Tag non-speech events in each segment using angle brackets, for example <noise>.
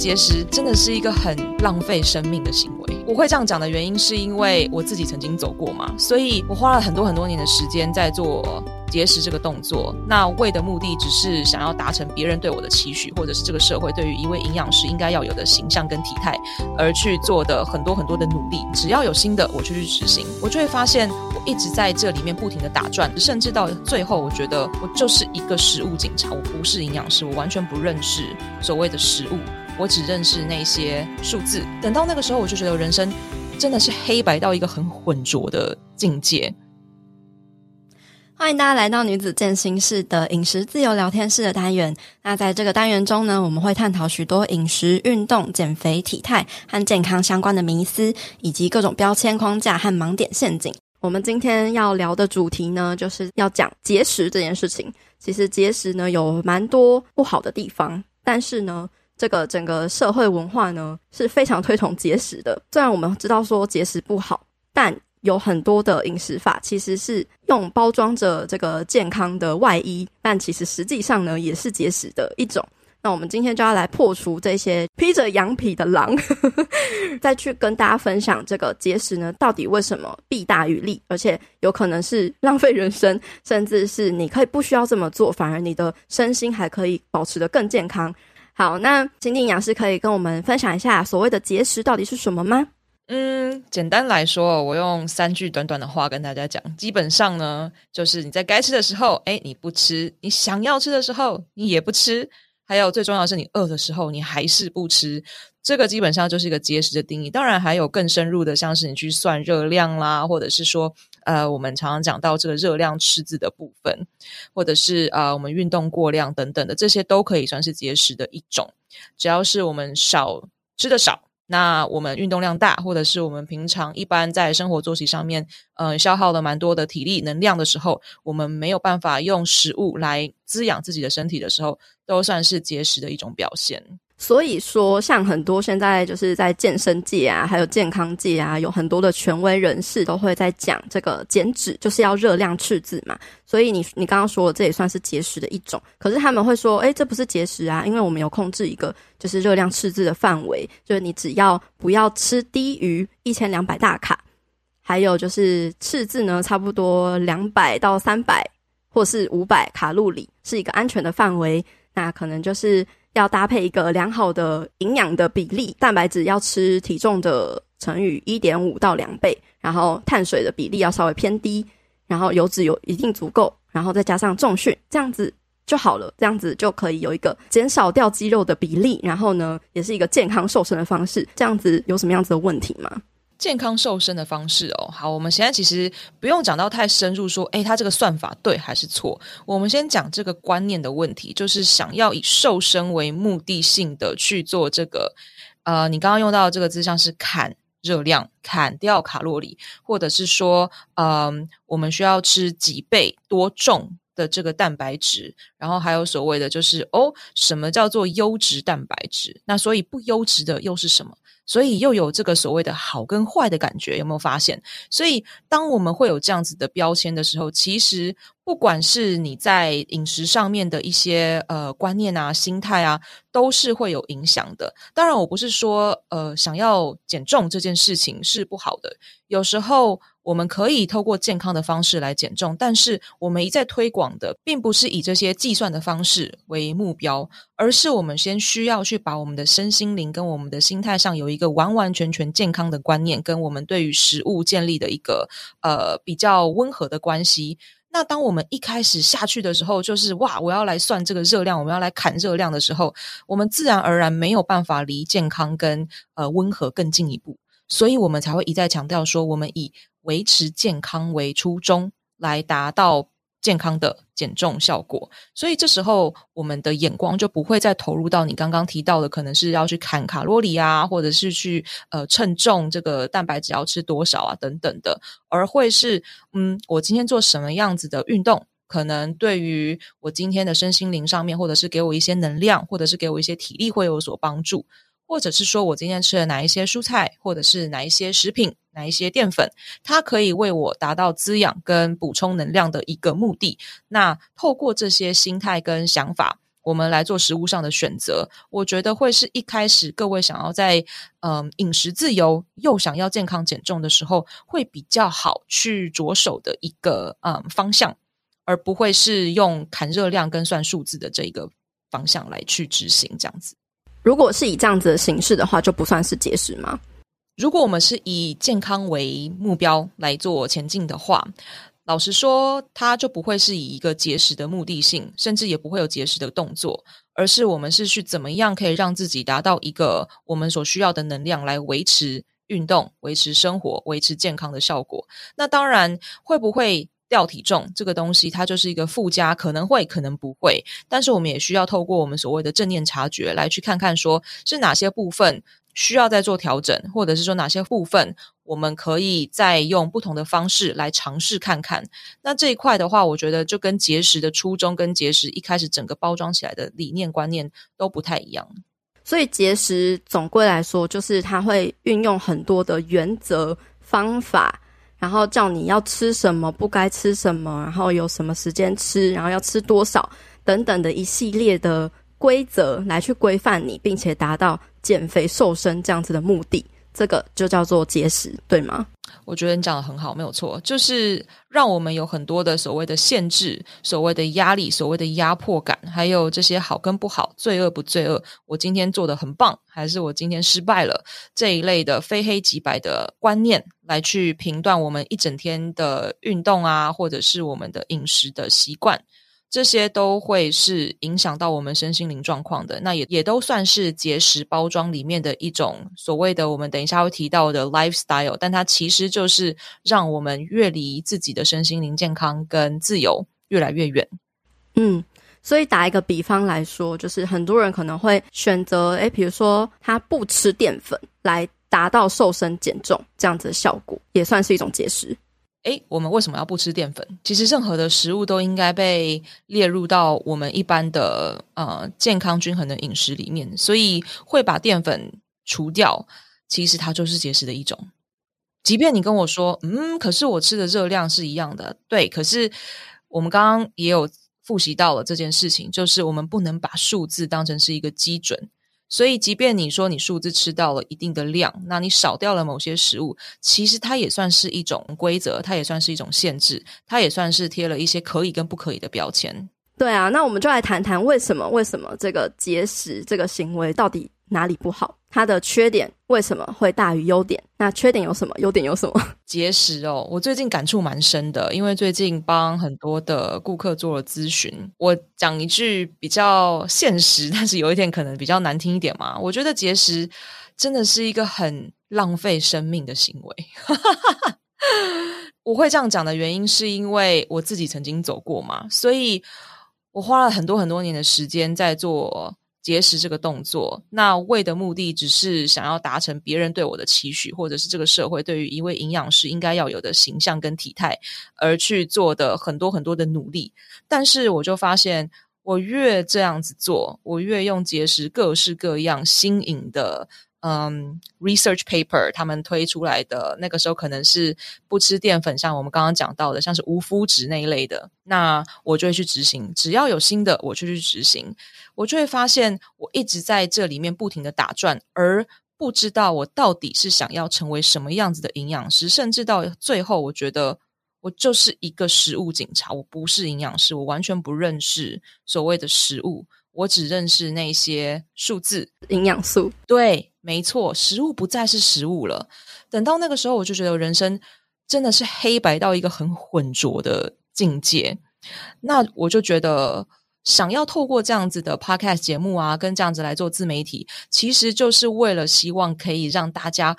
节食真的是一个很浪费生命的行为。我会这样讲的原因，是因为我自己曾经走过嘛，所以我花了很多很多年的时间在做节食这个动作。那为的目的只是想要达成别人对我的期许，或者是这个社会对于一位营养师应该要有的形象跟体态而去做的很多很多的努力。只要有新的，我就去执行，我就会发现我一直在这里面不停的打转，甚至到最后，我觉得我就是一个食物警察，我不是营养师，我完全不认识所谓的食物。我只认识那些数字。等到那个时候，我就觉得人生真的是黑白到一个很浑浊的境界。欢迎大家来到女子健心室的饮食自由聊天室的单元。那在这个单元中呢，我们会探讨许多饮食、运动、减肥、体态和健康相关的迷思，以及各种标签框架和盲点陷阱。我们今天要聊的主题呢，就是要讲节食这件事情。其实节食呢，有蛮多不好的地方，但是呢，这个整个社会文化呢是非常推崇节食的。虽然我们知道说节食不好，但有很多的饮食法其实是用包装着这个健康的外衣，但其实实际上呢也是节食的一种。那我们今天就要来破除这些披着羊皮的狼，<laughs> 再去跟大家分享这个节食呢到底为什么弊大于利，而且有可能是浪费人生，甚至是你可以不需要这么做，反而你的身心还可以保持得更健康。好，那心地营养师可以跟我们分享一下所谓的节食到底是什么吗？嗯，简单来说，我用三句短短的话跟大家讲，基本上呢，就是你在该吃的时候，诶，你不吃；你想要吃的时候，你也不吃；还有最重要的是，你饿的时候，你还是不吃。这个基本上就是一个节食的定义。当然，还有更深入的，像是你去算热量啦，或者是说，呃，我们常常讲到这个热量赤字的部分，或者是呃，我们运动过量等等的，这些都可以算是节食的一种。只要是我们少吃的少，那我们运动量大，或者是我们平常一般在生活作息上面，呃，消耗了蛮多的体力能量的时候，我们没有办法用食物来滋养自己的身体的时候，都算是节食的一种表现。所以说，像很多现在就是在健身界啊，还有健康界啊，有很多的权威人士都会在讲这个减脂就是要热量赤字嘛。所以你你刚刚说的这也算是节食的一种。可是他们会说，诶，这不是节食啊，因为我们有控制一个就是热量赤字的范围，就是你只要不要吃低于一千两百大卡，还有就是赤字呢，差不多两百到三百或是五百卡路里是一个安全的范围。那可能就是。要搭配一个良好的营养的比例，蛋白质要吃体重的乘以一点五到两倍，然后碳水的比例要稍微偏低，然后油脂有一定足够，然后再加上重训，这样子就好了。这样子就可以有一个减少掉肌肉的比例，然后呢，也是一个健康瘦身的方式。这样子有什么样子的问题吗？健康瘦身的方式哦，好，我们现在其实不用讲到太深入，说，诶，他这个算法对还是错？我们先讲这个观念的问题，就是想要以瘦身为目的性的去做这个，呃，你刚刚用到的这个字，像是砍热量、砍掉卡路里，或者是说，嗯、我们需要吃几倍多重的这个蛋白质，然后还有所谓的就是，哦，什么叫做优质蛋白质？那所以不优质的又是什么？所以又有这个所谓的好跟坏的感觉，有没有发现？所以当我们会有这样子的标签的时候，其实不管是你在饮食上面的一些呃观念啊、心态啊，都是会有影响的。当然，我不是说呃想要减重这件事情是不好的，有时候。我们可以透过健康的方式来减重，但是我们一再推广的，并不是以这些计算的方式为目标，而是我们先需要去把我们的身心灵跟我们的心态上有一个完完全全健康的观念，跟我们对于食物建立的一个呃比较温和的关系。那当我们一开始下去的时候，就是哇，我要来算这个热量，我们要来砍热量的时候，我们自然而然没有办法离健康跟呃温和更进一步，所以我们才会一再强调说，我们以维持健康为初衷，来达到健康的减重效果。所以这时候，我们的眼光就不会再投入到你刚刚提到的，可能是要去砍卡路里啊，或者是去呃称重这个蛋白质要吃多少啊等等的，而会是嗯，我今天做什么样子的运动，可能对于我今天的身心灵上面，或者是给我一些能量，或者是给我一些体力会有所帮助。或者是说我今天吃了哪一些蔬菜，或者是哪一些食品，哪一些淀粉，它可以为我达到滋养跟补充能量的一个目的。那透过这些心态跟想法，我们来做食物上的选择，我觉得会是一开始各位想要在嗯饮食自由又想要健康减重的时候，会比较好去着手的一个嗯方向，而不会是用砍热量跟算数字的这一个方向来去执行这样子。如果是以这样子的形式的话，就不算是节食吗？如果我们是以健康为目标来做前进的话，老实说，它就不会是以一个节食的目的性，甚至也不会有节食的动作，而是我们是去怎么样可以让自己达到一个我们所需要的能量来维持运动、维持生活、维持健康的效果。那当然，会不会掉体重这个东西，它就是一个附加，可能会，可能不会。但是我们也需要透过我们所谓的正念察觉来去看看，说是哪些部分。需要再做调整，或者是说哪些部分我们可以再用不同的方式来尝试看看。那这一块的话，我觉得就跟节食的初衷跟节食一开始整个包装起来的理念观念都不太一样。所以节食总归来说，就是它会运用很多的原则方法，然后叫你要吃什么，不该吃什么，然后有什么时间吃，然后要吃多少等等的一系列的规则来去规范你，并且达到。减肥瘦身这样子的目的，这个就叫做节食，对吗？我觉得你讲得很好，没有错，就是让我们有很多的所谓的限制、所谓的压力、所谓的压迫感，还有这些好跟不好、罪恶不罪恶，我今天做的很棒，还是我今天失败了，这一类的非黑即白的观念，来去评断我们一整天的运动啊，或者是我们的饮食的习惯。这些都会是影响到我们身心灵状况的，那也也都算是节食包装里面的一种所谓的，我们等一下会提到的 lifestyle，但它其实就是让我们越离自己的身心灵健康跟自由越来越远。嗯，所以打一个比方来说，就是很多人可能会选择，诶，比如说他不吃淀粉来达到瘦身减重这样子的效果，也算是一种节食。诶，我们为什么要不吃淀粉？其实任何的食物都应该被列入到我们一般的呃健康均衡的饮食里面，所以会把淀粉除掉，其实它就是节食的一种。即便你跟我说，嗯，可是我吃的热量是一样的，对，可是我们刚刚也有复习到了这件事情，就是我们不能把数字当成是一个基准。所以，即便你说你数字吃到了一定的量，那你少掉了某些食物，其实它也算是一种规则，它也算是一种限制，它也算是贴了一些可以跟不可以的标签。对啊，那我们就来谈谈为什么？为什么这个节食这个行为到底哪里不好？它的缺点为什么会大于优点？那缺点有什么？优点有什么？<laughs> 节食哦，我最近感触蛮深的，因为最近帮很多的顾客做了咨询。我讲一句比较现实，但是有一点可能比较难听一点嘛。我觉得节食真的是一个很浪费生命的行为。<laughs> 我会这样讲的原因，是因为我自己曾经走过嘛，所以我花了很多很多年的时间在做。节食这个动作，那为的目的只是想要达成别人对我的期许，或者是这个社会对于一位营养师应该要有的形象跟体态而去做的很多很多的努力。但是我就发现，我越这样子做，我越用节食各式各样新颖的。嗯、um，research paper 他们推出来的那个时候可能是不吃淀粉，像我们刚刚讲到的，像是无麸质那一类的，那我就会去执行。只要有新的，我就去执行。我就会发现，我一直在这里面不停的打转，而不知道我到底是想要成为什么样子的营养师，甚至到最后，我觉得我就是一个食物警察，我不是营养师，我完全不认识所谓的食物。我只认识那些数字、营养素。对，没错，食物不再是食物了。等到那个时候，我就觉得人生真的是黑白到一个很浑浊的境界。那我就觉得，想要透过这样子的 podcast 节目啊，跟这样子来做自媒体，其实就是为了希望可以让大家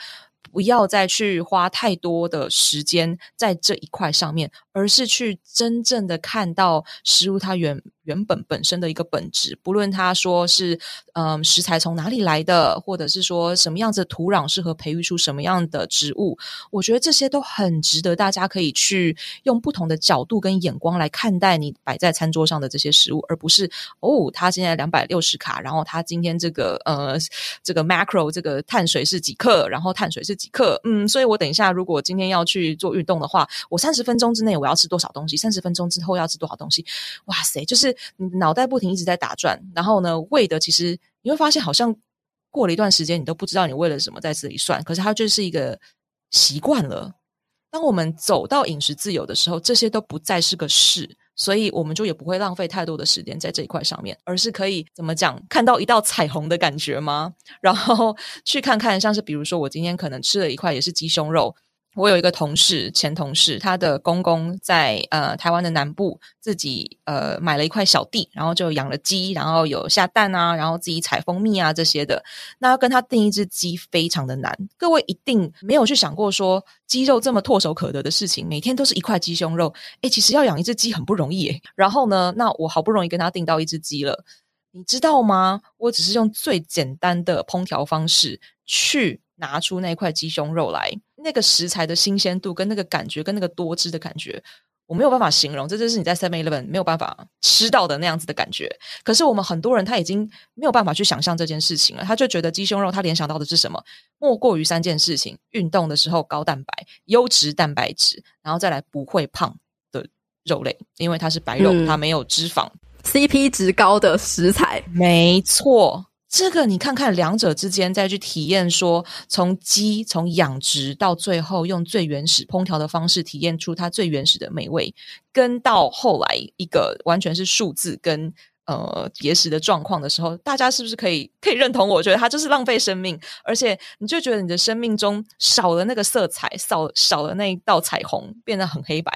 不要再去花太多的时间在这一块上面，而是去真正的看到食物它原。原本本身的一个本质，不论他说是嗯食材从哪里来的，或者是说什么样子的土壤适合培育出什么样的植物，我觉得这些都很值得大家可以去用不同的角度跟眼光来看待你摆在餐桌上的这些食物，而不是哦，他现在两百六十卡，然后他今天这个呃这个 macro 这个碳水是几克，然后碳水是几克，嗯，所以我等一下如果今天要去做运动的话，我三十分钟之内我要吃多少东西，三十分钟之后要吃多少东西，哇塞，就是。你脑袋不停一直在打转，然后呢，为的其实你会发现，好像过了一段时间，你都不知道你为了什么在这里算。可是它就是一个习惯了。当我们走到饮食自由的时候，这些都不再是个事。所以我们就也不会浪费太多的时间在这一块上面，而是可以怎么讲，看到一道彩虹的感觉吗？然后去看看，像是比如说我今天可能吃了一块也是鸡胸肉。我有一个同事，前同事，他的公公在呃台湾的南部自己呃买了一块小地，然后就养了鸡，然后有下蛋啊，然后自己采蜂蜜啊这些的。那要跟他订一只鸡非常的难，各位一定没有去想过说鸡肉这么唾手可得的事情，每天都是一块鸡胸肉，诶，其实要养一只鸡很不容易。然后呢，那我好不容易跟他订到一只鸡了，你知道吗？我只是用最简单的烹调方式去拿出那块鸡胸肉来。那个食材的新鲜度跟那个感觉跟那个多汁的感觉，我没有办法形容，这就是你在 Seven Eleven 没有办法吃到的那样子的感觉。可是我们很多人他已经没有办法去想象这件事情了，他就觉得鸡胸肉他联想到的是什么？莫过于三件事情：运动的时候高蛋白、优质蛋白质，然后再来不会胖的肉类，因为它是白肉，嗯、它没有脂肪，CP 值高的食材，没错。这个你看看两者之间，再去体验说，从鸡从养殖到最后用最原始烹调的方式体验出它最原始的美味，跟到后来一个完全是数字跟呃节食的状况的时候，大家是不是可以可以认同？我觉得它就是浪费生命，而且你就觉得你的生命中少了那个色彩，少少了那一道彩虹，变得很黑白。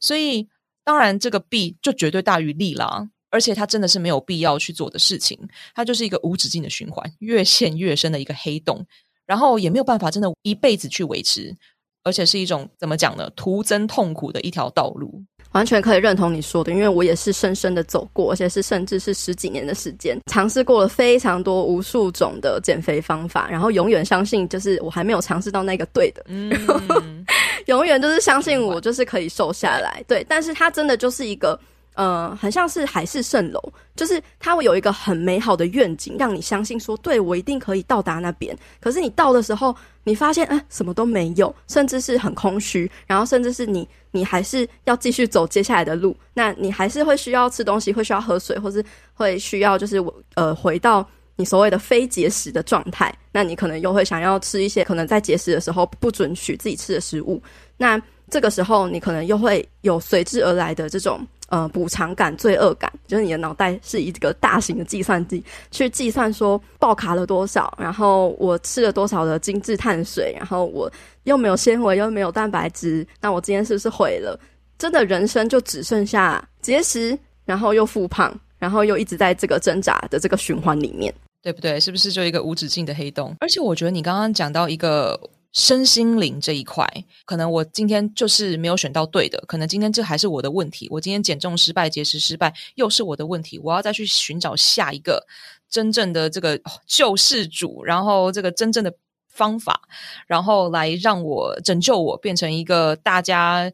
所以当然这个弊就绝对大于利啦。而且它真的是没有必要去做的事情，它就是一个无止境的循环，越陷越深的一个黑洞，然后也没有办法真的一辈子去维持，而且是一种怎么讲呢？徒增痛苦的一条道路。完全可以认同你说的，因为我也是深深的走过，而且是甚至是十几年的时间，尝试过了非常多无数种的减肥方法，然后永远相信就是我还没有尝试到那个对的，嗯，<laughs> 永远就是相信我就是可以瘦下来，对，但是它真的就是一个。呃，很像是海市蜃楼，就是它会有一个很美好的愿景，让你相信说，对，我一定可以到达那边。可是你到的时候，你发现，呃，什么都没有，甚至是很空虚，然后甚至是你，你还是要继续走接下来的路。那你还是会需要吃东西，会需要喝水，或是会需要就是我呃，回到你所谓的非节食的状态。那你可能又会想要吃一些可能在节食的时候不准许自己吃的食物。那这个时候，你可能又会有随之而来的这种。呃，补偿感、罪恶感，就是你的脑袋是一个大型的计算机，去计算说爆卡了多少，然后我吃了多少的精致碳水，然后我又没有纤维，又没有蛋白质，那我今天是不是毁了？真的人生就只剩下节食，然后又复胖，然后又一直在这个挣扎的这个循环里面，对不对？是不是就一个无止境的黑洞？而且我觉得你刚刚讲到一个。身心灵这一块，可能我今天就是没有选到对的，可能今天这还是我的问题。我今天减重失败、节食失败，又是我的问题。我要再去寻找下一个真正的这个救世主，然后这个真正的方法，然后来让我拯救我，变成一个大家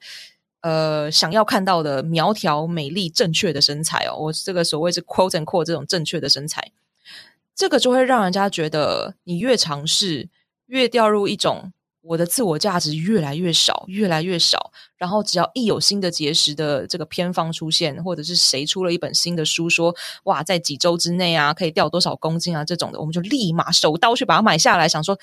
呃想要看到的苗条、美丽、正确的身材哦。我这个所谓是 quote and quote 这种正确的身材，这个就会让人家觉得你越尝试。越掉入一种我的自我价值越来越少，越来越少，然后只要一有新的节食的这个偏方出现，或者是谁出了一本新的书说哇，在几周之内啊可以掉多少公斤啊这种的，我们就立马手刀去把它买下来，想说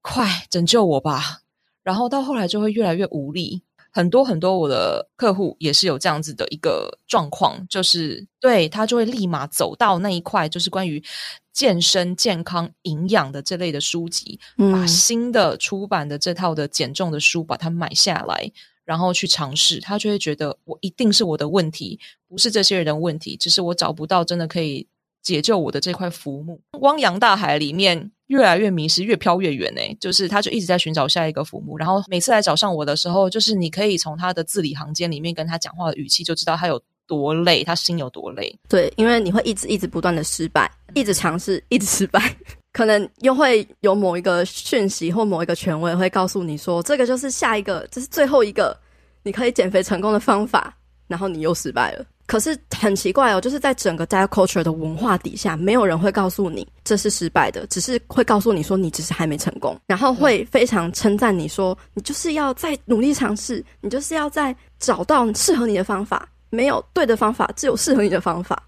快拯救我吧。然后到后来就会越来越无力。很多很多我的客户也是有这样子的一个状况，就是对他就会立马走到那一块，就是关于健身、健康、营养的这类的书籍，嗯，把新的出版的这套的减重的书把它买下来，然后去尝试，他就会觉得我一定是我的问题，不是这些人的问题，只是我找不到真的可以解救我的这块浮木，汪洋大海里面。越来越迷失，越飘越远呢。就是他，就一直在寻找下一个浮木。然后每次来找上我的时候，就是你可以从他的字里行间里面跟他讲话的语气，就知道他有多累，他心有多累。对，因为你会一直一直不断的失败，一直尝试，一直失败，可能又会有某一个讯息或某一个权威会告诉你说，这个就是下一个，这是最后一个你可以减肥成功的方法，然后你又失败了。可是很奇怪哦，就是在整个 diet culture 的文化底下，没有人会告诉你这是失败的，只是会告诉你说你只是还没成功，然后会非常称赞你说你就是要再努力尝试，你就是要再找到适合你的方法，没有对的方法，只有适合你的方法。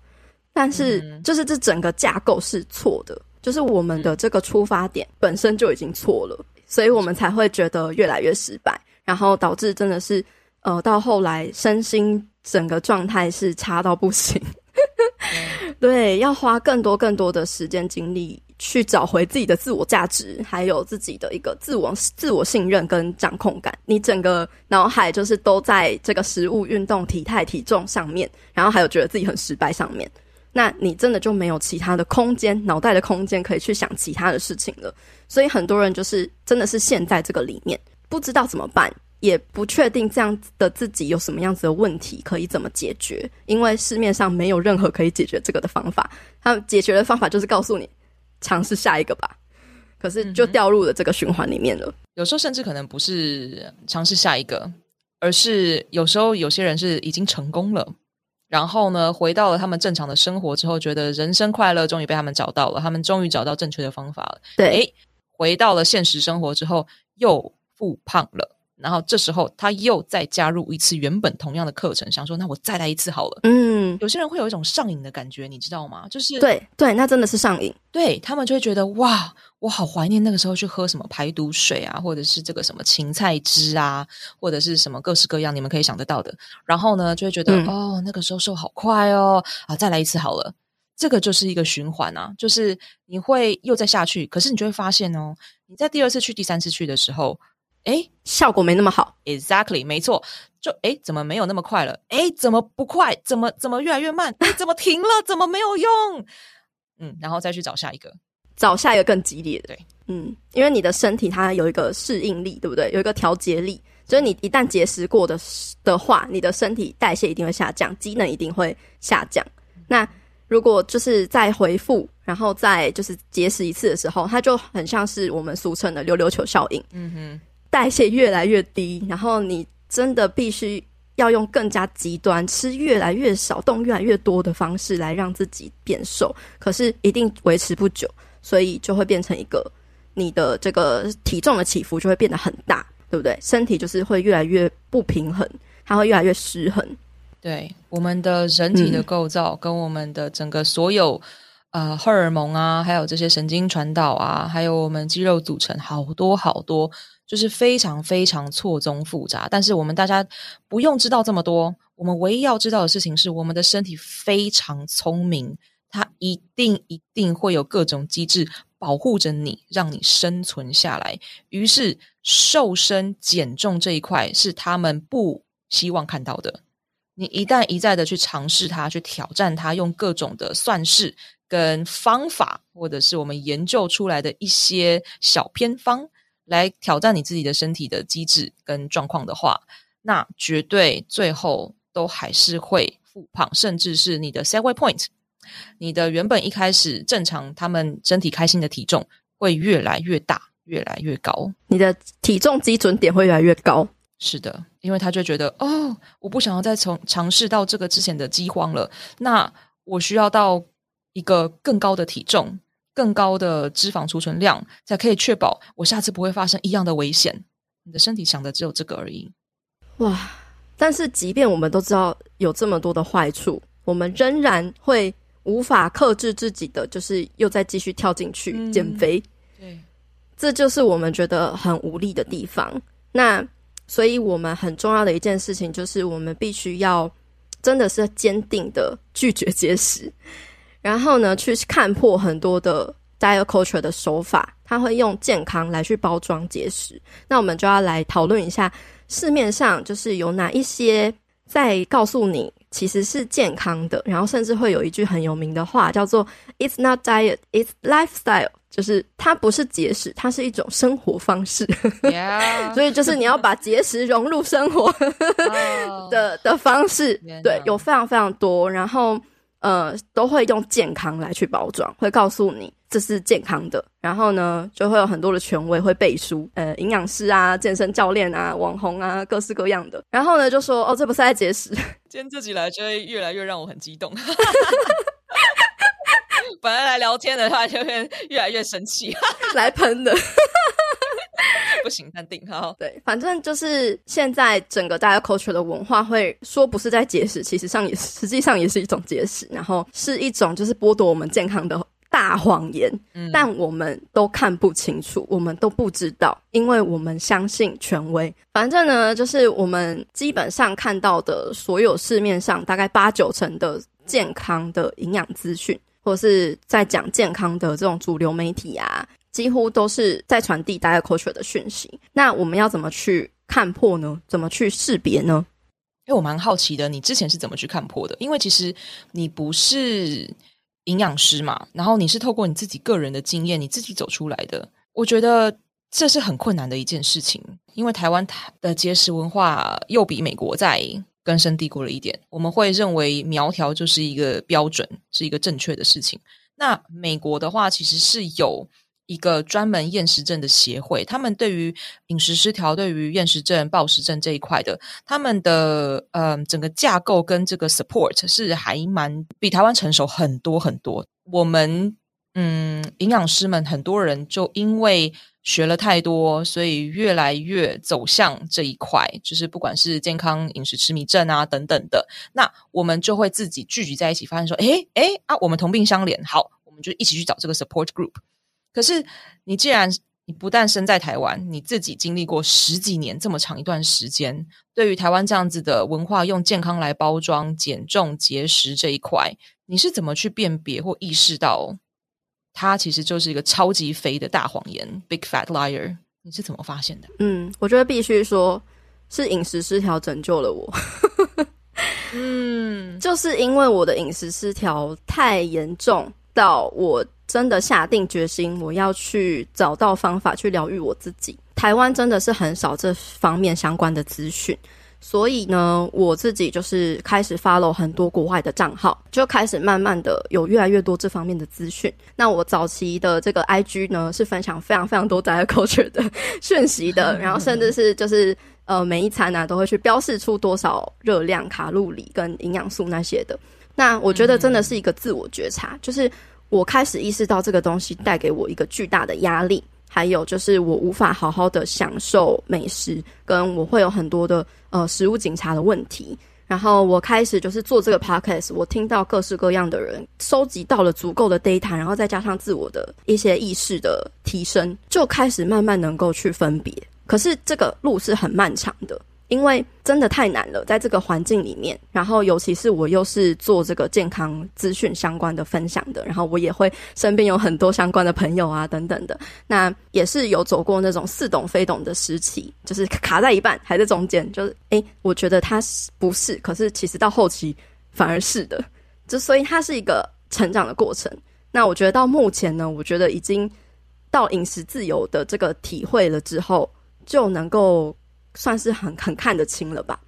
但是，就是这整个架构是错的，就是我们的这个出发点本身就已经错了，所以我们才会觉得越来越失败，然后导致真的是，呃，到后来身心整个状态是差到不行。<laughs> 对，要花更多更多的时间精力去找回自己的自我价值，还有自己的一个自我自我信任跟掌控感。你整个脑海就是都在这个食物、运动、体态、体重上面，然后还有觉得自己很失败上面。那你真的就没有其他的空间，脑袋的空间可以去想其他的事情了。所以很多人就是真的是陷在这个里面，不知道怎么办，也不确定这样子的自己有什么样子的问题可以怎么解决，因为市面上没有任何可以解决这个的方法。他解决的方法就是告诉你尝试下一个吧，可是就掉入了这个循环里面了。有时候甚至可能不是尝试下一个，而是有时候有些人是已经成功了。然后呢，回到了他们正常的生活之后，觉得人生快乐终于被他们找到了，他们终于找到正确的方法了。对，诶，回到了现实生活之后，又复胖了。然后这时候他又再加入一次原本同样的课程，想说那我再来一次好了。嗯，有些人会有一种上瘾的感觉，你知道吗？就是对对，那真的是上瘾。对，他们就会觉得哇，我好怀念那个时候去喝什么排毒水啊，或者是这个什么芹菜汁啊，或者是什么各式各样你们可以想得到的。然后呢，就会觉得、嗯、哦，那个时候瘦好快哦，啊，再来一次好了。这个就是一个循环啊，就是你会又再下去，可是你就会发现哦，你在第二次去、第三次去的时候。诶，效果没那么好。Exactly，没错。就哎，怎么没有那么快了？哎，怎么不快？怎么怎么越来越慢？诶，怎么停了？怎么没有用？嗯，然后再去找下一个，找下一个更激烈的。对，嗯，因为你的身体它有一个适应力，对不对？有一个调节力，所以你一旦节食过的的话，你的身体代谢一定会下降，机能一定会下降。那如果就是再回复，然后再就是节食一次的时候，它就很像是我们俗称的溜溜球效应。嗯哼。代谢越来越低，然后你真的必须要用更加极端，吃越来越少、动越来越多的方式来让自己变瘦。可是一定维持不久，所以就会变成一个你的这个体重的起伏就会变得很大，对不对？身体就是会越来越不平衡，它会越来越失衡。对，我们的人体的构造跟我们的整个所有、嗯、呃荷尔蒙啊，还有这些神经传导啊，还有我们肌肉组成，好多好多。就是非常非常错综复杂，但是我们大家不用知道这么多。我们唯一要知道的事情是，我们的身体非常聪明，它一定一定会有各种机制保护着你，让你生存下来。于是，瘦身减重这一块是他们不希望看到的。你一旦一再的去尝试它，去挑战它，用各种的算式跟方法，或者是我们研究出来的一些小偏方。来挑战你自己的身体的机制跟状况的话，那绝对最后都还是会复胖，甚至是你的 set weight point，你的原本一开始正常他们身体开心的体重会越来越大，越来越高，你的体重基准点会越来越高。是的，因为他就觉得哦，我不想要再从尝试到这个之前的饥荒了，那我需要到一个更高的体重。更高的脂肪储存量，才可以确保我下次不会发生一样的危险。你的身体想的只有这个而已。哇！但是，即便我们都知道有这么多的坏处，我们仍然会无法克制自己的，就是又再继续跳进去减肥。嗯，对，这就是我们觉得很无力的地方。那，所以我们很重要的一件事情，就是我们必须要真的是坚定的拒绝节食。然后呢，去看破很多的 diet culture 的手法，他会用健康来去包装节食。那我们就要来讨论一下，市面上就是有哪一些在告诉你其实是健康的，然后甚至会有一句很有名的话叫做 "It's not diet, it's lifestyle"，就是它不是节食，它是一种生活方式。<laughs> 所以就是你要把节食融入生活的、oh. 的方式。对，有非常非常多，然后。呃，都会用健康来去包装，会告诉你这是健康的，然后呢，就会有很多的权威会背书，呃，营养师啊、健身教练啊、网红啊，各式各样的，然后呢，就说哦，这不是在节食。<laughs> 今天自己来就会越来越让我很激动，<laughs> 本来来聊天的话就会越来越生气，<laughs> 来喷的。不行，淡定好。对，反正就是现在整个 diet culture 的文化会说不是在节食，其实上也实际上也是一种节食，然后是一种就是剥夺我们健康的大谎言。嗯，但我们都看不清楚，我们都不知道，因为我们相信权威。反正呢，就是我们基本上看到的所有市面上大概八九成的健康的营养资讯。或是在讲健康的这种主流媒体啊，几乎都是在传递 diet culture 的讯息。那我们要怎么去看破呢？怎么去识别呢？因为我蛮好奇的，你之前是怎么去看破的？因为其实你不是营养师嘛，然后你是透过你自己个人的经验，你自己走出来的。我觉得这是很困难的一件事情，因为台湾的节食文化又比美国在。根深蒂固了一点，我们会认为苗条就是一个标准，是一个正确的事情。那美国的话，其实是有一个专门厌食症的协会，他们对于饮食失调、对于厌食症、暴食症这一块的，他们的呃整个架构跟这个 support 是还蛮比台湾成熟很多很多。我们嗯，营养师们很多人就因为。学了太多，所以越来越走向这一块，就是不管是健康饮食痴迷症啊等等的，那我们就会自己聚集在一起，发现说，诶诶啊，我们同病相怜，好，我们就一起去找这个 support group。可是你既然你不但生在台湾，你自己经历过十几年这么长一段时间，对于台湾这样子的文化，用健康来包装减重节食这一块，你是怎么去辨别或意识到？它其实就是一个超级肥的大谎言，big fat liar。你是怎么发现的？嗯，我觉得必须说是饮食失调拯救了我。嗯，<laughs> 就是因为我的饮食失调太严重，到我真的下定决心，我要去找到方法去疗愈我自己。台湾真的是很少这方面相关的资讯。所以呢，我自己就是开始 follow 很多国外的账号，就开始慢慢的有越来越多这方面的资讯。那我早期的这个 IG 呢，是分享非常非常多 diet culture 的讯息的，然后甚至是就是呃每一餐呢、都会去标示出多少热量、卡路里跟营养素那些的。那我觉得真的是一个自我觉察，就是我开始意识到这个东西带给我一个巨大的压力。还有就是我无法好好的享受美食，跟我会有很多的呃食物警察的问题。然后我开始就是做这个 podcast，我听到各式各样的人收集到了足够的 data，然后再加上自我的一些意识的提升，就开始慢慢能够去分别。可是这个路是很漫长的。因为真的太难了，在这个环境里面，然后尤其是我又是做这个健康资讯相关的分享的，然后我也会身边有很多相关的朋友啊等等的，那也是有走过那种似懂非懂的时期，就是卡在一半，还在中间，就是诶，我觉得它是不是，可是其实到后期反而是的，就所以它是一个成长的过程。那我觉得到目前呢，我觉得已经到饮食自由的这个体会了之后，就能够。算是很很看得清了吧，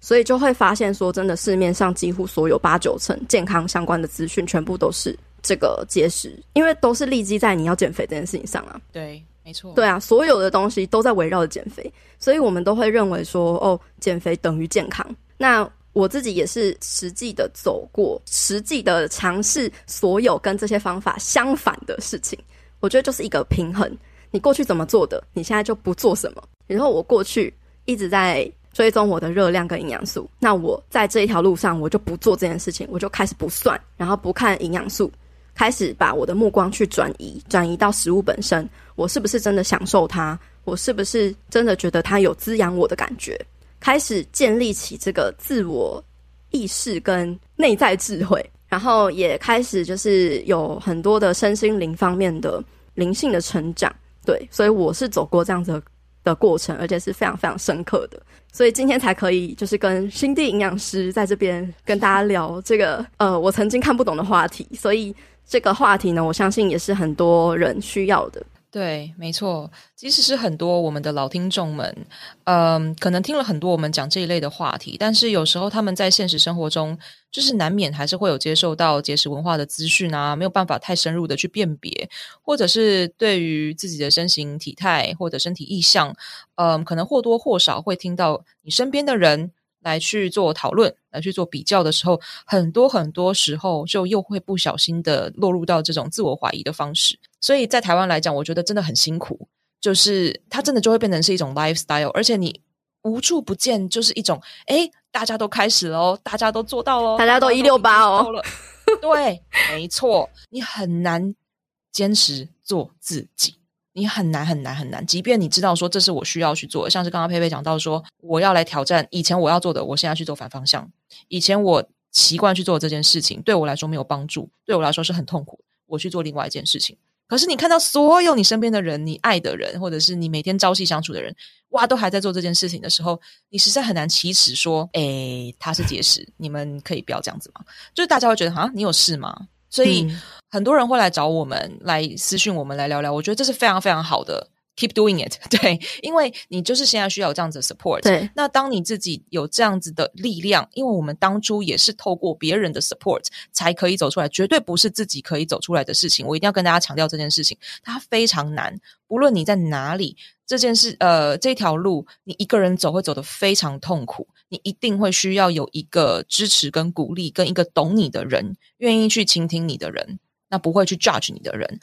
所以就会发现说，真的市面上几乎所有八九成健康相关的资讯，全部都是这个节食，因为都是立基在你要减肥这件事情上啊。对，没错。对啊，所有的东西都在围绕着减肥，所以我们都会认为说，哦，减肥等于健康。那我自己也是实际的走过，实际的尝试所有跟这些方法相反的事情。我觉得就是一个平衡，你过去怎么做的，你现在就不做什么。然后我过去。一直在追踪我的热量跟营养素，那我在这一条路上，我就不做这件事情，我就开始不算，然后不看营养素，开始把我的目光去转移，转移到食物本身，我是不是真的享受它？我是不是真的觉得它有滋养我的感觉？开始建立起这个自我意识跟内在智慧，然后也开始就是有很多的身心灵方面的灵性的成长。对，所以我是走过这样子的。的过程，而且是非常非常深刻的，所以今天才可以就是跟新地营养师在这边跟大家聊这个呃我曾经看不懂的话题，所以这个话题呢，我相信也是很多人需要的。对，没错。即使是很多我们的老听众们，嗯，可能听了很多我们讲这一类的话题，但是有时候他们在现实生活中，就是难免还是会有接受到节食文化的资讯啊，没有办法太深入的去辨别，或者是对于自己的身形体态或者身体意向，嗯，可能或多或少会听到你身边的人。来去做讨论，来去做比较的时候，很多很多时候就又会不小心的落入到这种自我怀疑的方式。所以在台湾来讲，我觉得真的很辛苦。就是它真的就会变成是一种 lifestyle，而且你无处不见，就是一种哎，大家都开始了，大家都做到了，大家都一六八哦，对，没错，你很难坚持做自己，你很难很难很难，即便你知道说这是我需要去做，像是刚刚佩佩讲到说，我要来挑战以前我要做的，我现在去做反方向，以前我习惯去做这件事情，对我来说没有帮助，对我来说是很痛苦，我去做另外一件事情。可是你看到所有你身边的人，你爱的人，或者是你每天朝夕相处的人，哇，都还在做这件事情的时候，你实在很难启齿说，诶，他是结石，<laughs> 你们可以不要这样子吗？就是大家会觉得，啊，你有事吗？所以很多人会来找我们，来私讯我们来聊聊，我觉得这是非常非常好的。Keep doing it，<laughs> 对，因为你就是现在需要有这样子的 support。对，那当你自己有这样子的力量，因为我们当初也是透过别人的 support 才可以走出来，绝对不是自己可以走出来的事情。我一定要跟大家强调这件事情，它非常难。不论你在哪里，这件事，呃，这条路你一个人走会走得非常痛苦，你一定会需要有一个支持跟鼓励，跟一个懂你的人，愿意去倾听你的人，那不会去 judge 你的人。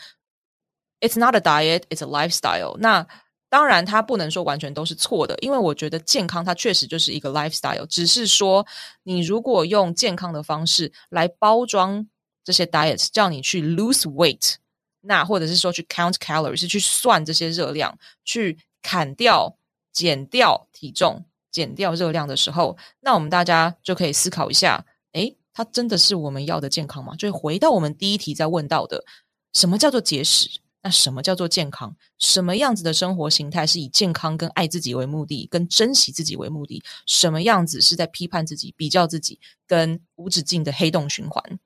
It's not a diet, it's a lifestyle. 那当然，它不能说完全都是错的，因为我觉得健康它确实就是一个 lifestyle。只是说，你如果用健康的方式来包装这些 diets，叫你去 lose weight，那或者是说去 count calories，去算这些热量，去砍掉、减掉体重、减掉热量的时候，那我们大家就可以思考一下：诶，它真的是我们要的健康吗？就回到我们第一题在问到的，什么叫做节食？那什么叫做健康？什么样子的生活形态是以健康跟爱自己为目的，跟珍惜自己为目的？什么样子是在批判自己、比较自己，跟无止境的黑洞循环？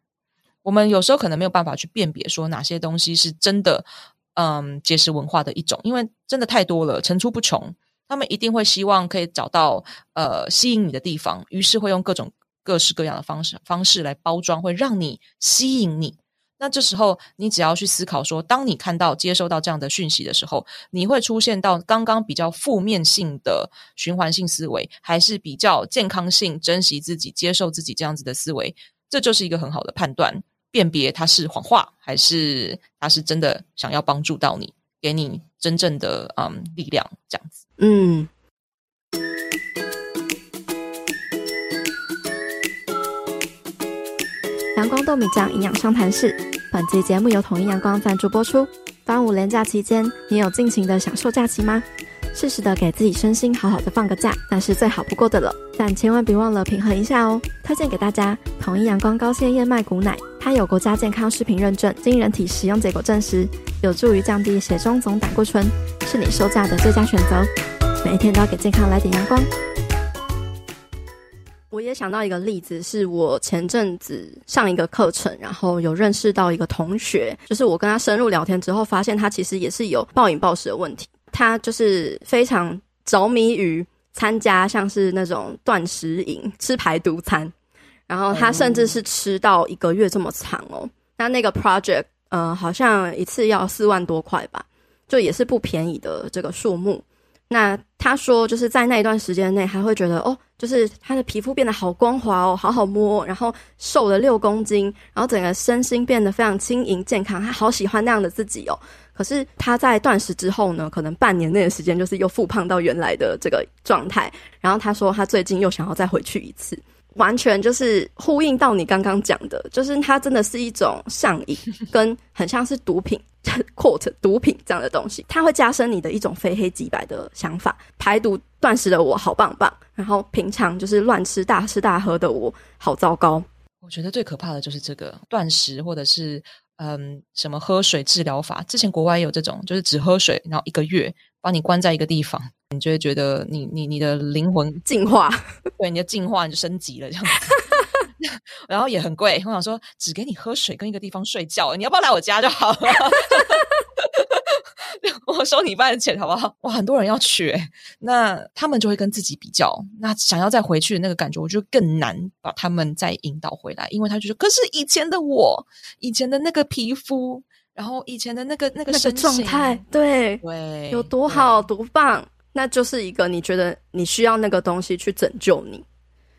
我们有时候可能没有办法去辨别说哪些东西是真的，嗯，节食文化的一种，因为真的太多了，层出不穷。他们一定会希望可以找到呃吸引你的地方，于是会用各种各式各样的方式方式来包装，会让你吸引你。那这时候，你只要去思考说，当你看到、接收到这样的讯息的时候，你会出现到刚刚比较负面性的循环性思维，还是比较健康性、珍惜自己、接受自己这样子的思维？这就是一个很好的判断，辨别它是谎话，还是它是真的想要帮助到你，给你真正的嗯力量，这样子。嗯。阳光豆米酱营养商谈室，本集节目由统一阳光赞助播出。端午连假期间，你有尽情的享受假期吗？适时的给自己身心好好的放个假，那是最好不过的了。但千万别忘了平衡一下哦。推荐给大家统一阳光高纤燕麦谷奶，它有国家健康食品认证，经人体使用结果证实，有助于降低血中总胆固醇，是你休假的最佳选择。每一天都要给健康来点阳光。我也想到一个例子，是我前阵子上一个课程，然后有认识到一个同学，就是我跟他深入聊天之后，发现他其实也是有暴饮暴食的问题。他就是非常着迷于参加像是那种断食营，吃排毒餐，然后他甚至是吃到一个月这么长哦。那那个 project，呃，好像一次要四万多块吧，就也是不便宜的这个数目。那他说，就是在那一段时间内，还会觉得哦，就是他的皮肤变得好光滑哦，好好摸，然后瘦了六公斤，然后整个身心变得非常轻盈健康，他好喜欢那样的自己哦。可是他在断食之后呢，可能半年内的时间，就是又复胖到原来的这个 <laughs> 状态。然后他说，他最近又想要再回去一次。完全就是呼应到你刚刚讲的，就是它真的是一种上瘾，<laughs> 跟很像是毒品 <laughs> quote 毒品这样的东西，它会加深你的一种非黑即白的想法。排毒断食的我好棒棒，然后平常就是乱吃大吃大喝的我好糟糕。我觉得最可怕的就是这个断食，或者是嗯什么喝水治疗法。之前国外也有这种，就是只喝水，然后一个月把你关在一个地方。你就会觉得你你你的灵魂进化，对你的进化你就升级了这样子，<laughs> 然后也很贵。我想说，只给你喝水跟一个地方睡觉，你要不要来我家就好了？<laughs> 我收你一半的钱好不好？哇，很多人要去，那他们就会跟自己比较，那想要再回去的那个感觉，我就更难把他们再引导回来，因为他就说，可是以前的我，以前的那个皮肤，然后以前的那个那个身状态，对对，有多好多棒。那就是一个你觉得你需要那个东西去拯救你，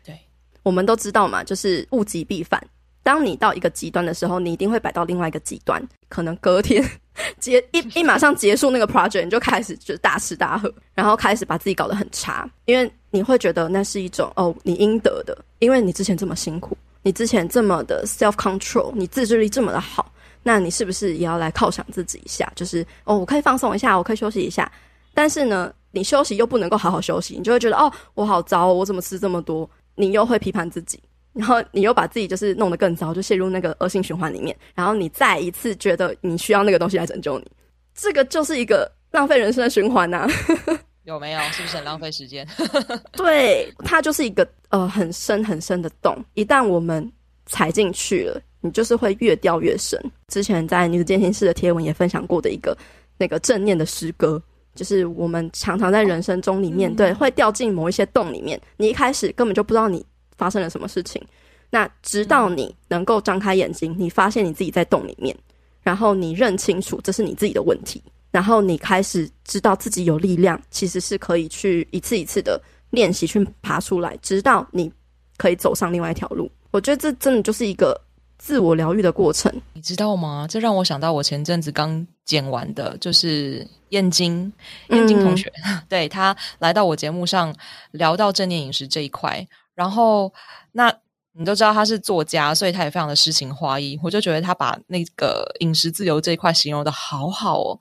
对，我们都知道嘛，就是物极必反。当你到一个极端的时候，你一定会摆到另外一个极端，可能隔天 <laughs> 结一一马上结束那个 project，你就开始就大吃大喝，然后开始把自己搞得很差，因为你会觉得那是一种哦，你应得的，因为你之前这么辛苦，你之前这么的 self control，你自制力这么的好，那你是不是也要来犒赏自己一下？就是哦，我可以放松一下，我可以休息一下，但是呢，你休息又不能够好好休息，你就会觉得哦，我好糟，我怎么吃这么多？你又会批判自己。然后你又把自己就是弄得更糟，就陷入那个恶性循环里面。然后你再一次觉得你需要那个东西来拯救你，这个就是一个浪费人生的循环呐、啊。<laughs> 有没有？是不是很浪费时间？<laughs> <laughs> 对，它就是一个呃很深很深的洞。一旦我们踩进去了，你就是会越掉越深。之前在女子健心室的贴文也分享过的一个那个正念的诗歌，就是我们常常在人生中里面、哦、对会掉进某一些洞里面。你一开始根本就不知道你。发生了什么事情？那直到你能够张开眼睛，你发现你自己在洞里面，然后你认清楚这是你自己的问题，然后你开始知道自己有力量，其实是可以去一次一次的练习去爬出来，直到你可以走上另外一条路。我觉得这真的就是一个自我疗愈的过程，你知道吗？这让我想到我前阵子刚剪完的，就是燕京燕京同学，嗯、<laughs> 对他来到我节目上聊到正念饮食这一块。然后，那你都知道他是作家，所以他也非常的诗情画意。我就觉得他把那个饮食自由这一块形容的好好哦。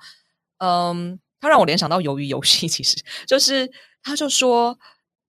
嗯，他让我联想到鱿鱼游戏，其实就是他就说，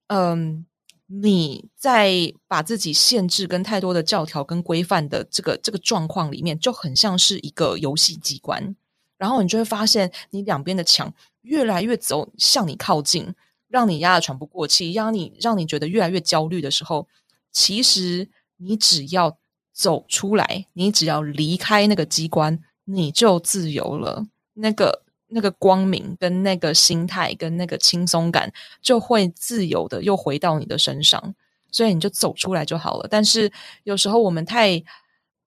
嗯，你在把自己限制跟太多的教条跟规范的这个这个状况里面，就很像是一个游戏机关。然后你就会发现，你两边的墙越来越走向你靠近。让你压得喘不过气，让你让你觉得越来越焦虑的时候，其实你只要走出来，你只要离开那个机关，你就自由了。那个那个光明跟那个心态跟那个轻松感，就会自由的又回到你的身上。所以你就走出来就好了。但是有时候我们太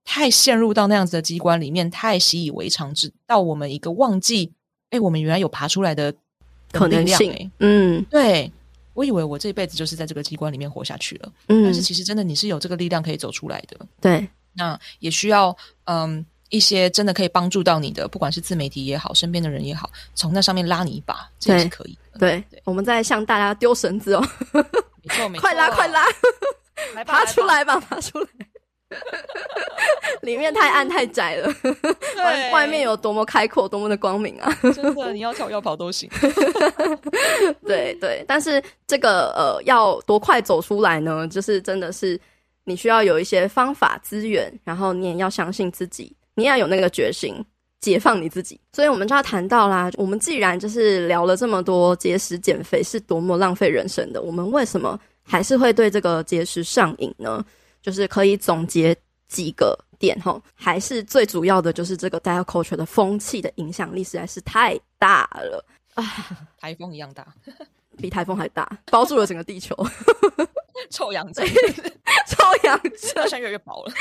太陷入到那样子的机关里面，太习以为常，直到我们一个忘记，哎，我们原来有爬出来的。可能性，欸、嗯，对，我以为我这辈子就是在这个机关里面活下去了，嗯，但是其实真的你是有这个力量可以走出来的，对，那也需要嗯一些真的可以帮助到你的，不管是自媒体也好，身边的人也好，从那上面拉你一把，这也是可以的，对，对，我们在向大家丢绳子哦，没错，没 <laughs> 错，快拉快拉，<laughs> 爬出来吧，爬出来。<laughs> 里面太暗太窄了，外外面有多么开阔，多么的光明啊！真的，你要跳要跑都行。对对，但是这个呃，要多快走出来呢？就是真的是你需要有一些方法资源，然后你也要相信自己，你要有那个决心，解放你自己。所以我们就要谈到啦，我们既然就是聊了这么多节食减肥是多么浪费人生的，我们为什么还是会对这个节食上瘾呢？就是可以总结几个点哈，还是最主要的就是这个 diet culture 的风气的影响力实在是太大了啊，<laughs> 台风一样大，比台风还大，包住了整个地球，<laughs> 臭氧层，<laughs> 臭氧层，现在越来越薄了。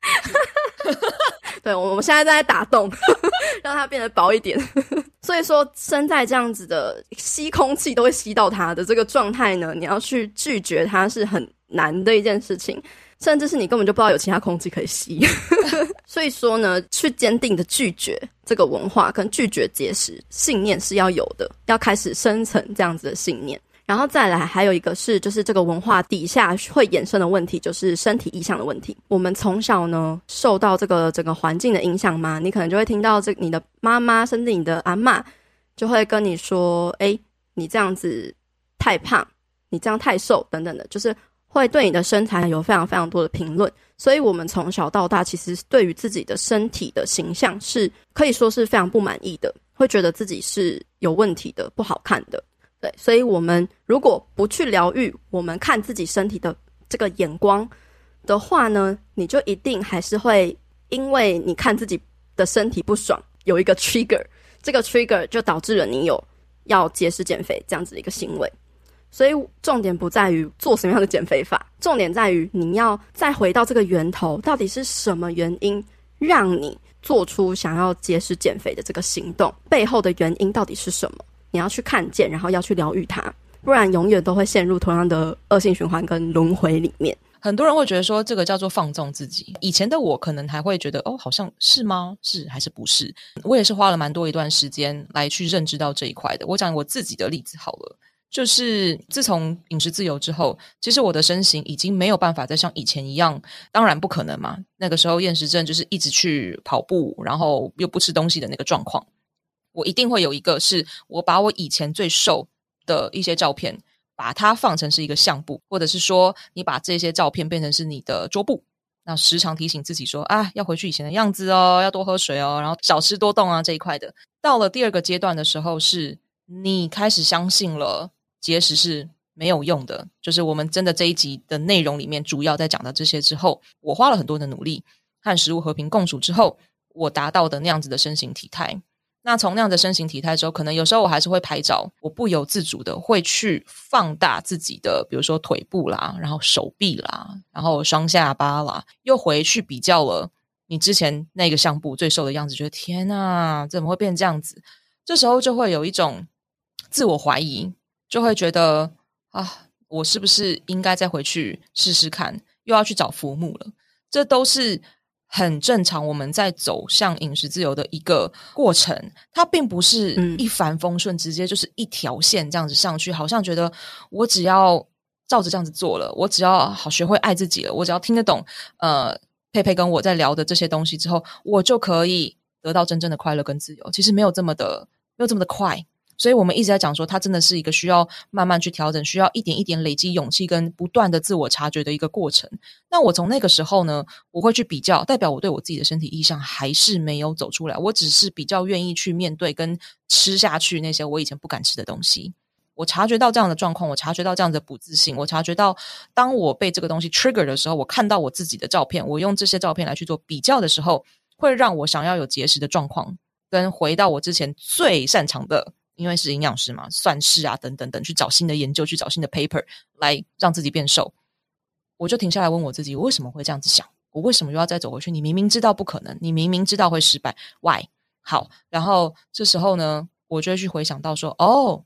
<laughs> 对，我们现在在打洞，<laughs> 让它变得薄一点。<laughs> 所以说，身在这样子的吸空气都会吸到它的这个状态呢，你要去拒绝它是很难的一件事情，甚至是你根本就不知道有其他空气可以吸。所以说呢，去坚定的拒绝这个文化跟拒绝节食信念是要有的，要开始生成这样子的信念。然后再来，还有一个是，就是这个文化底下会衍生的问题，就是身体意象的问题。我们从小呢，受到这个整个环境的影响嘛，你可能就会听到这你的妈妈甚至你的阿嬷就会跟你说：“诶，你这样子太胖，你这样太瘦，等等的，就是会对你的身材有非常非常多的评论。”所以，我们从小到大，其实对于自己的身体的形象是可以说是非常不满意的，会觉得自己是有问题的、不好看的。对，所以我们如果不去疗愈我们看自己身体的这个眼光的话呢，你就一定还是会因为你看自己的身体不爽，有一个 trigger，这个 trigger 就导致了你有要节食减肥这样子的一个行为。所以重点不在于做什么样的减肥法，重点在于你要再回到这个源头，到底是什么原因让你做出想要节食减肥的这个行动，背后的原因到底是什么？你要去看见，然后要去疗愈它，不然永远都会陷入同样的恶性循环跟轮回里面。很多人会觉得说这个叫做放纵自己。以前的我可能还会觉得哦，好像是吗？是还是不是？我也是花了蛮多一段时间来去认知到这一块的。我讲我自己的例子好了，就是自从饮食自由之后，其实我的身形已经没有办法再像以前一样，当然不可能嘛。那个时候厌食症就是一直去跑步，然后又不吃东西的那个状况。我一定会有一个是我把我以前最瘦的一些照片。把它放成是一个相簿，或者是说你把这些照片变成是你的桌布，那时常提醒自己说啊，要回去以前的样子哦，要多喝水哦，然后少吃多动啊这一块的。到了第二个阶段的时候，是你开始相信了节食是没有用的，就是我们真的这一集的内容里面主要在讲的这些之后，我花了很多的努力和食物和平共处之后，我达到的那样子的身形体态。那从那样的身形体态之后，可能有时候我还是会拍照，我不由自主的会去放大自己的，比如说腿部啦，然后手臂啦，然后双下巴啦，又回去比较了你之前那个相簿最瘦的样子，觉得天哪，怎么会变这样子？这时候就会有一种自我怀疑，就会觉得啊，我是不是应该再回去试试看，又要去找浮木了？这都是。很正常，我们在走向饮食自由的一个过程，它并不是一帆风顺，直接就是一条线这样子上去，好像觉得我只要照着这样子做了，我只要好学会爱自己了，我只要听得懂，呃，佩佩跟我在聊的这些东西之后，我就可以得到真正的快乐跟自由。其实没有这么的，没有这么的快。所以我们一直在讲说，它真的是一个需要慢慢去调整，需要一点一点累积勇气跟不断的自我察觉的一个过程。那我从那个时候呢，我会去比较，代表我对我自己的身体意向还是没有走出来。我只是比较愿意去面对跟吃下去那些我以前不敢吃的东西。我察觉到这样的状况，我察觉到这样的不自信，我察觉到当我被这个东西 trigger 的时候，我看到我自己的照片，我用这些照片来去做比较的时候，会让我想要有节食的状况，跟回到我之前最擅长的。因为是营养师嘛，算式啊，等等等，去找新的研究，去找新的 paper 来让自己变瘦。我就停下来问我自己，我为什么会这样子想？我为什么又要再走回去？你明明知道不可能，你明明知道会失败，why？好，然后这时候呢，我就会去回想到说，哦，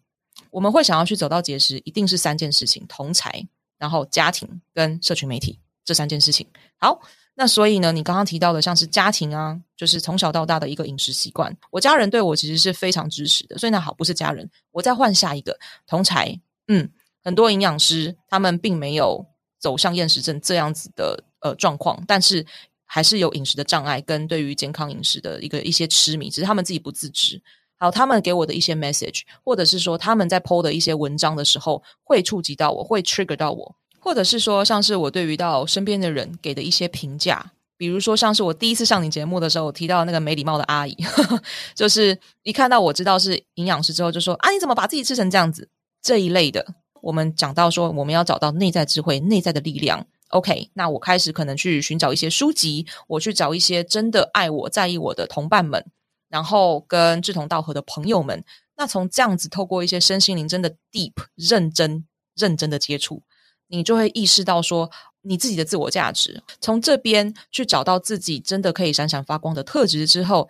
我们会想要去走到节食，一定是三件事情：同侪，然后家庭跟社群媒体这三件事情。好。那所以呢，你刚刚提到的像是家庭啊，就是从小到大的一个饮食习惯，我家人对我其实是非常支持的。所以那好，不是家人，我再换下一个同才，嗯，很多营养师他们并没有走向厌食症这样子的呃状况，但是还是有饮食的障碍跟对于健康饮食的一个一些痴迷，只是他们自己不自知。好，他们给我的一些 message，或者是说他们在 po 的一些文章的时候，会触及到我，会 trigger 到我。或者是说，像是我对于到身边的人给的一些评价，比如说像是我第一次上你节目的时候，我提到那个没礼貌的阿姨，呵呵，就是一看到我知道是营养师之后，就说啊，你怎么把自己吃成这样子？这一类的，我们讲到说，我们要找到内在智慧、内在的力量。OK，那我开始可能去寻找一些书籍，我去找一些真的爱我、在意我的同伴们，然后跟志同道合的朋友们。那从这样子透过一些身心灵真的 deep、认真、认真的接触。你就会意识到说，你自己的自我价值，从这边去找到自己真的可以闪闪发光的特质之后，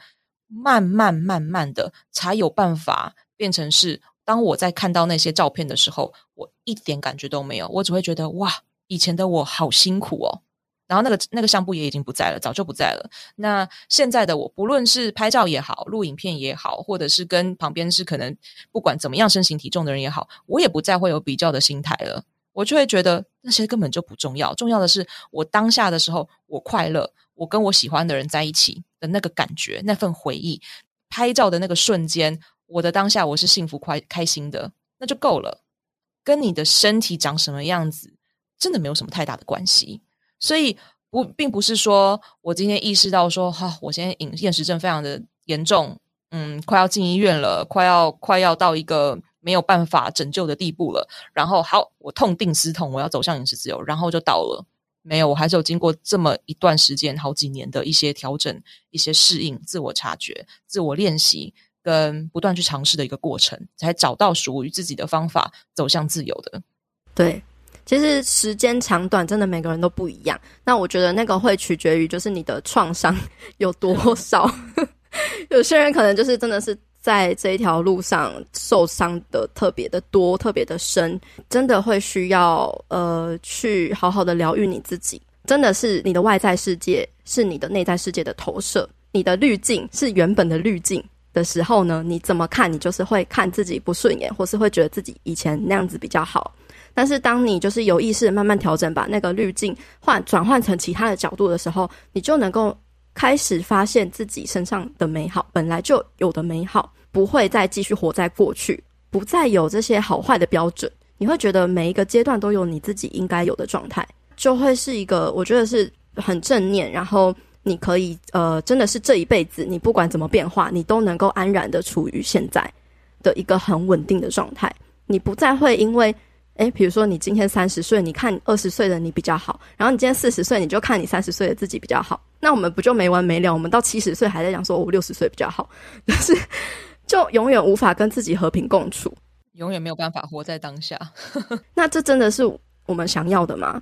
慢慢慢慢的才有办法变成是，当我在看到那些照片的时候，我一点感觉都没有，我只会觉得哇，以前的我好辛苦哦。然后那个那个相簿也已经不在了，早就不在了。那现在的我，不论是拍照也好，录影片也好，或者是跟旁边是可能不管怎么样身形体重的人也好，我也不再会有比较的心态了。我就会觉得那些根本就不重要，重要的是我当下的时候，我快乐，我跟我喜欢的人在一起的那个感觉，那份回忆，拍照的那个瞬间，我的当下我是幸福快开心的，那就够了。跟你的身体长什么样子，真的没有什么太大的关系。所以不，并不是说我今天意识到说，哈、我现在饮厌食症非常的严重，嗯，快要进医院了，快要快要到一个。没有办法拯救的地步了，然后好，我痛定思痛，我要走向饮食自由，然后就倒了。没有，我还是有经过这么一段时间，好几年的一些调整、一些适应、自我察觉、自我练习，跟不断去尝试的一个过程，才找到属于自己的方法，走向自由的。对，其实时间长短真的每个人都不一样。那我觉得那个会取决于就是你的创伤 <laughs> 有多少。<laughs> 有些人可能就是真的是。在这一条路上受伤的特别的多，特别的深，真的会需要呃去好好的疗愈你自己。真的是你的外在世界是你的内在世界的投射，你的滤镜是原本的滤镜的时候呢，你怎么看，你就是会看自己不顺眼，或是会觉得自己以前那样子比较好。但是当你就是有意识慢慢调整，把那个滤镜换转换成其他的角度的时候，你就能够开始发现自己身上的美好，本来就有的美好，不会再继续活在过去，不再有这些好坏的标准。你会觉得每一个阶段都有你自己应该有的状态。就会是一个，我觉得是很正念，然后你可以呃，真的是这一辈子，你不管怎么变化，你都能够安然的处于现在的一个很稳定的状态。你不再会因为，诶，比如说你今天三十岁，你看二十岁的你比较好，然后你今天四十岁，你就看你三十岁的自己比较好，那我们不就没完没了？我们到七十岁还在讲说我六十岁比较好，<laughs> 就是就永远无法跟自己和平共处，永远没有办法活在当下。<laughs> 那这真的是我们想要的吗？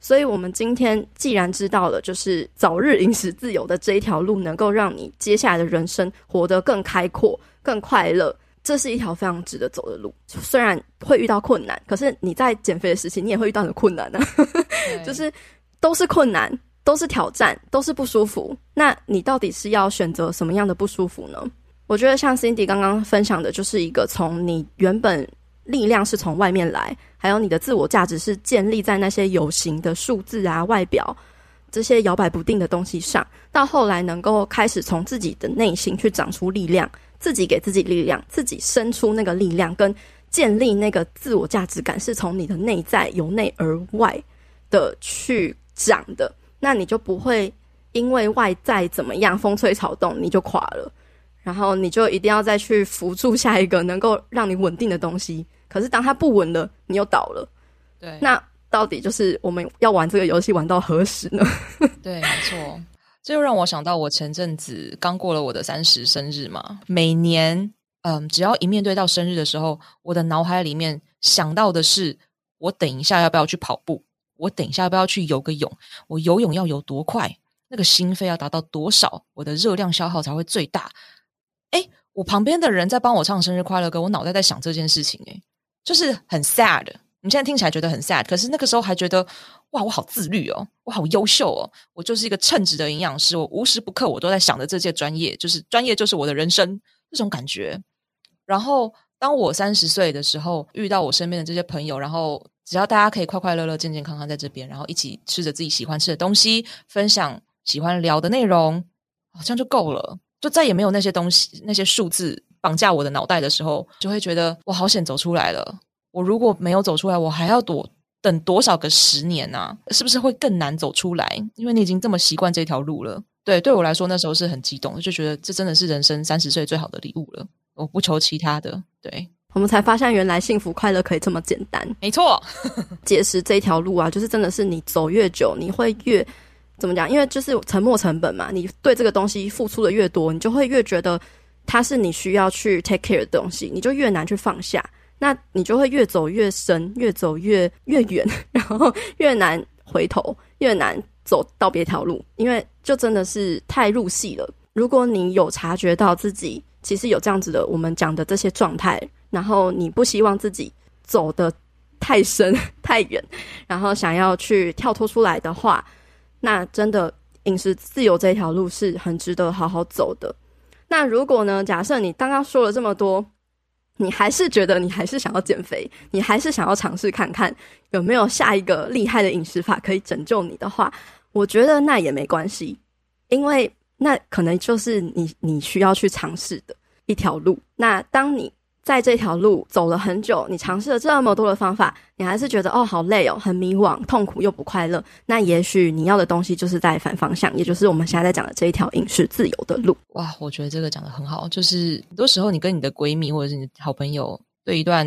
所以，我们今天既然知道了，就是早日饮食自由的这一条路，能够让你接下来的人生活得更开阔、更快乐，这是一条非常值得走的路。虽然会遇到困难，可是你在减肥的时期，你也会遇到很困难的、<laughs> 啊，就是都是困难，都是挑战，都是不舒服。那你到底是要选择什么样的不舒服呢？我觉得像 Cindy 刚刚分享的，就是一个从你原本。力量是从外面来，还有你的自我价值是建立在那些有形的数字啊、外表这些摇摆不定的东西上。到后来能够开始从自己的内心去长出力量，自己给自己力量，自己生出那个力量，跟建立那个自我价值感，是从你的内在由内而外的去长的。那你就不会因为外在怎么样风吹草动你就垮了，然后你就一定要再去扶住下一个能够让你稳定的东西。可是当它不稳了，你又倒了。对，那到底就是我们要玩这个游戏玩到何时呢？<laughs> 对，没错。这又让我想到，我前阵子刚过了我的三十生日嘛。每年，嗯，只要一面对到生日的时候，我的脑海里面想到的是：我等一下要不要去跑步？我等一下要不要去游个泳？我游泳要游多快？那个心肺要达到多少？我的热量消耗才会最大？哎，我旁边的人在帮我唱生日快乐歌，我脑袋在想这件事情，诶就是很 sad，你现在听起来觉得很 sad，可是那个时候还觉得哇，我好自律哦，我好优秀哦，我就是一个称职的营养师，我无时不刻我都在想着这些专业，就是专业就是我的人生这种感觉。然后当我三十岁的时候，遇到我身边的这些朋友，然后只要大家可以快快乐乐、健健康康在这边，然后一起吃着自己喜欢吃的东西，分享喜欢聊的内容，好像就够了，就再也没有那些东西、那些数字。绑架我的脑袋的时候，就会觉得我好险走出来了。我如果没有走出来，我还要躲等多少个十年呢？是不是会更难走出来？因为你已经这么习惯这条路了。对，对我来说那时候是很激动，就觉得这真的是人生三十岁最好的礼物了。我不求其他的。对，我们才发现原来幸福快乐可以这么简单。没错，<laughs> 节食这条路啊，就是真的是你走越久，你会越怎么讲？因为就是沉没成本嘛，你对这个东西付出的越多，你就会越觉得。它是你需要去 take care 的东西，你就越难去放下，那你就会越走越深，越走越越远，<laughs> 然后越难回头，越难走到别条路，因为就真的是太入戏了。如果你有察觉到自己其实有这样子的我们讲的这些状态，然后你不希望自己走得太深 <laughs> 太远，然后想要去跳脱出来的话，那真的饮食自由这条路是很值得好好走的。那如果呢？假设你刚刚说了这么多，你还是觉得你还是想要减肥，你还是想要尝试看看有没有下一个厉害的饮食法可以拯救你的话，我觉得那也没关系，因为那可能就是你你需要去尝试的一条路。那当你。在这条路走了很久，你尝试了这么多的方法，你还是觉得哦好累哦，很迷惘、痛苦又不快乐。那也许你要的东西就是在反方向，也就是我们现在在讲的这一条饮食自由的路。哇，我觉得这个讲的很好。就是很多时候，你跟你的闺蜜或者是你的好朋友对一段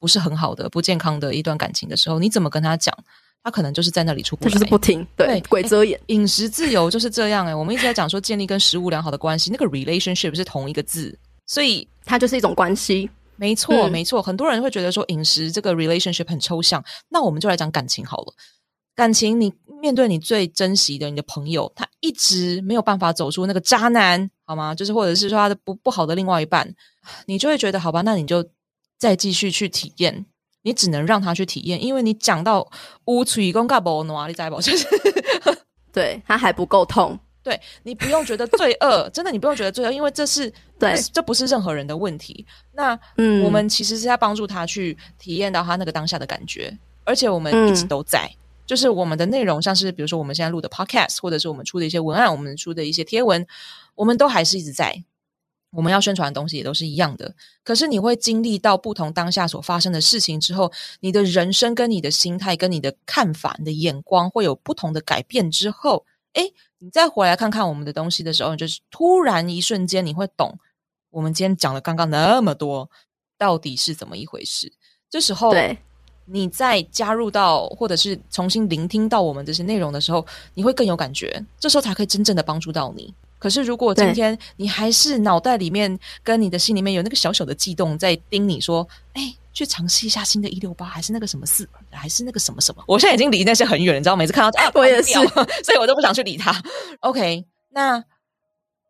不是很好的、不健康的一段感情的时候，你怎么跟他讲？他可能就是在那里出不来，就是不听，对，对鬼遮眼。饮食自由就是这样诶、欸、我们一直在讲说建立跟食物良好的关系，那个 <laughs> relationship 是同一个字，所以它就是一种关系。没错，没错，很多人会觉得说饮食这个 relationship 很抽象，那我们就来讲感情好了。感情，你面对你最珍惜的你的朋友，他一直没有办法走出那个渣男好吗？就是或者是说他的不不好的另外一半，你就会觉得好吧，那你就再继续去体验。你只能让他去体验，因为你讲到乌吹公嘎波诺，你再不就是对他还不够痛。对，你不用觉得罪恶，<laughs> 真的你不用觉得罪恶，因为这是对，这不是任何人的问题。那嗯，我们其实是在帮助他去体验到他那个当下的感觉，而且我们一直都在，嗯、就是我们的内容，像是比如说我们现在录的 podcast，或者是我们出的一些文案，我们出的一些贴文，我们都还是一直在。我们要宣传的东西也都是一样的，可是你会经历到不同当下所发生的事情之后，你的人生跟你的心态跟你的看法、你的眼光会有不同的改变之后，诶，你再回来看看我们的东西的时候，你就是突然一瞬间你会懂，我们今天讲了刚刚那么多，到底是怎么一回事？这时候，对，你再加入到或者是重新聆听到我们这些内容的时候，你会更有感觉，这时候才可以真正的帮助到你。可是，如果今天你还是脑袋里面跟你的心里面有那个小小的悸动，在叮你说：“哎，去尝试一下新的一六八，还是那个什么四，还是那个什么什么？”我现在已经离那些很远，你知道，每次看到 <laughs> 啊，我也是，<laughs> 所以我都不想去理他。OK，那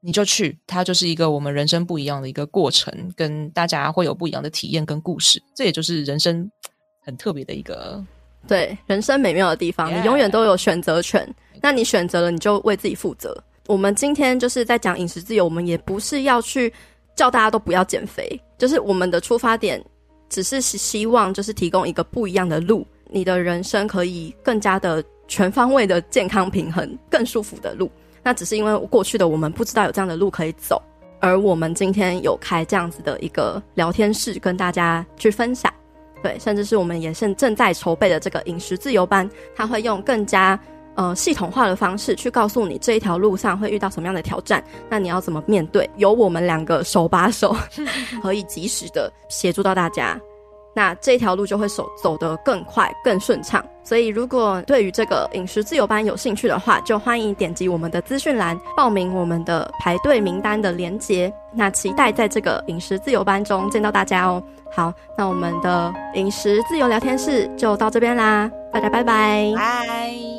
你就去，它就是一个我们人生不一样的一个过程，跟大家会有不一样的体验跟故事。这也就是人生 <tsk> 很特别的一个，对，人生美妙的地方。你永远都有选择权，那你选择了，你就为自己负责。我们今天就是在讲饮食自由，我们也不是要去叫大家都不要减肥，就是我们的出发点只是希望就是提供一个不一样的路，你的人生可以更加的全方位的健康平衡，更舒服的路。那只是因为过去的我们不知道有这样的路可以走，而我们今天有开这样子的一个聊天室跟大家去分享，对，甚至是我们也是正在筹备的这个饮食自由班，它会用更加。呃，系统化的方式去告诉你这一条路上会遇到什么样的挑战，那你要怎么面对？有我们两个手把手，可以及时的协助到大家，那这条路就会走走得更快、更顺畅。所以，如果对于这个饮食自由班有兴趣的话，就欢迎点击我们的资讯栏报名我们的排队名单的连接。那期待在这个饮食自由班中见到大家哦。好，那我们的饮食自由聊天室就到这边啦，大家拜拜。拜。